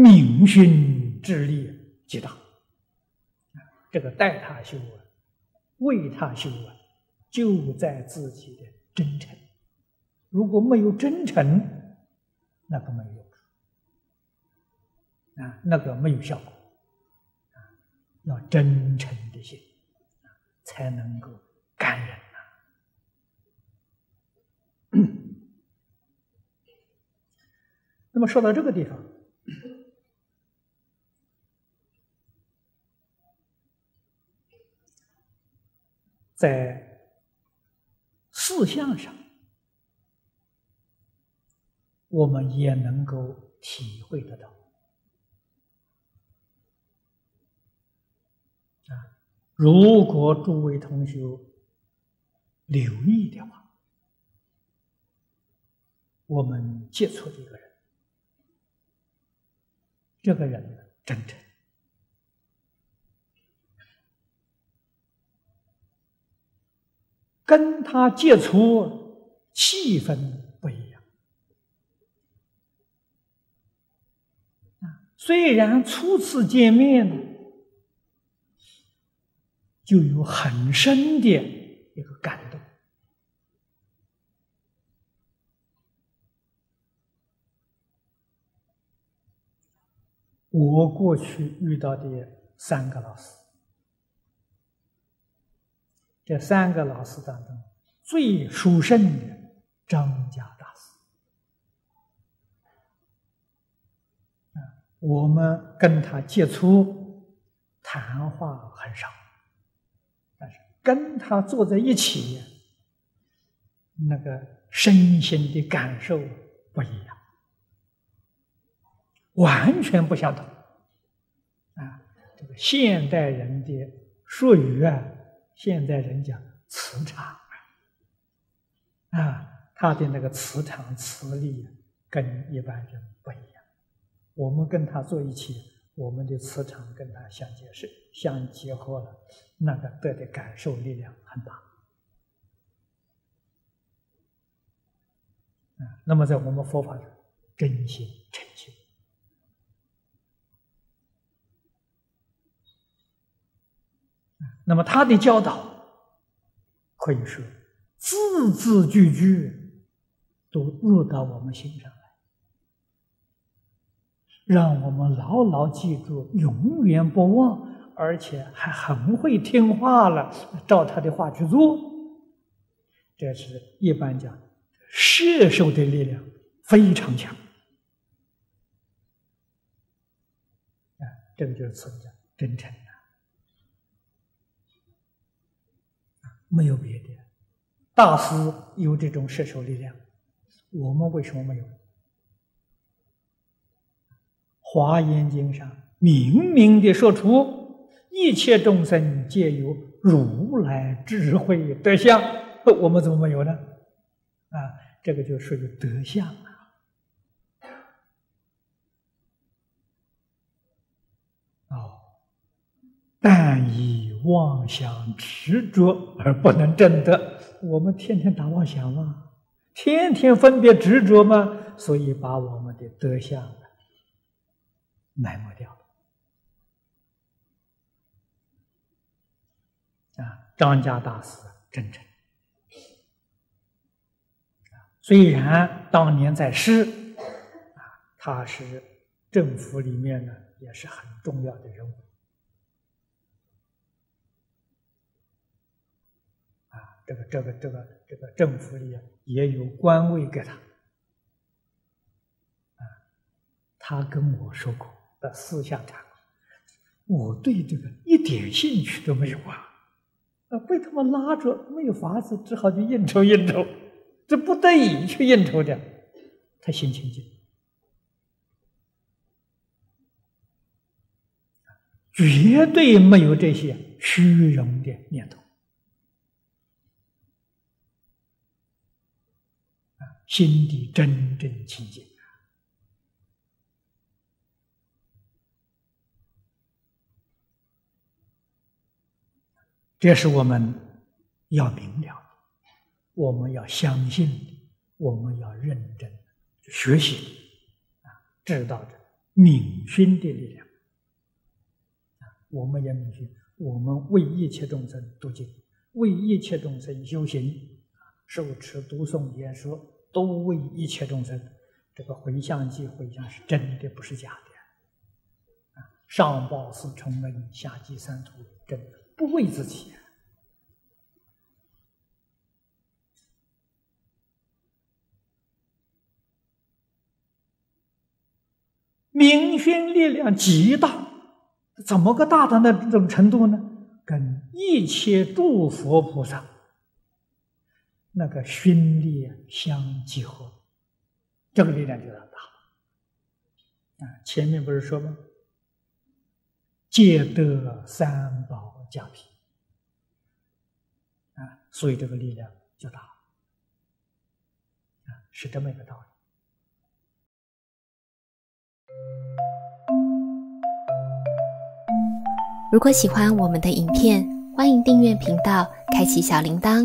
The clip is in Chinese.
明心智力极大。这个待他修啊，为他修啊，就在自己的真诚。如果没有真诚，那个没有啊，那个没有效果啊，要真诚的心才能够感人呐。那么说到这个地方。在事相上，我们也能够体会得到。啊，如果诸位同学留意的话，我们接触的一个人，这个人真诚。跟他接触，气氛不一样。虽然初次见面就有很深的一个感动。我过去遇到的三个老师。这三个老师当中，最殊胜的张家大师啊，我们跟他接触，谈话很少，但是跟他坐在一起，那个身心的感受不一样，完全不相同啊！这个现代人的术语啊。现在人讲磁场啊，啊他的那个磁场磁力跟一般人不一样。我们跟他坐一起，我们的磁场跟他相结合，相结合了，那个得的感受力量很大。啊，那么在我们佛法中，真心诚心。那么他的教导，可以说字字句句都入到我们心上来，让我们牢牢记住，永远不忘，而且还很会听话了，照他的话去做。这是一般讲，摄受的力量非常强。这个就是存在真诚。没有别的，大师有这种摄受力量，我们为什么没有？《华严经》上明明的说出，一切众生皆有如来智慧德相，我们怎么没有呢？啊，这个就属于德相啊。哦，但以。妄想执着而不能证得，我们天天打妄想吗？天天分别执着吗？所以把我们的德相埋没掉了。啊，张家大师真诚虽然当年在世，啊，他是政府里面呢，也是很重要的人物。这个这个这个这个政府里也有官位给他，啊，他跟我说过，在私下谈过，我对这个一点兴趣都没有啊，啊，被他们拉着，没有法子，只好去应酬应酬，这不得已去应酬的，他心情就，绝对没有这些虚荣的念头。心底真正清净！这是我们要明了的，我们要相信的，我们要认真学习啊！知道着明熏的力量。我们也明熏，我们为一切众生读经，为一切众生修行，受持读诵言说，都为一切众生。这个回向记回向是真的，不是假的。啊，上报四重恩，下济三途，真的不为自己。明熏力量极大，怎么个大的那种程度呢？跟一切诸佛菩萨那个熏力相结合，这个力量就很大。啊，前面不是说吗？皆得三宝加庇，啊，所以这个力量就大，啊，是这么一个道理。如果喜欢我们的影片，欢迎订阅频道，开启小铃铛，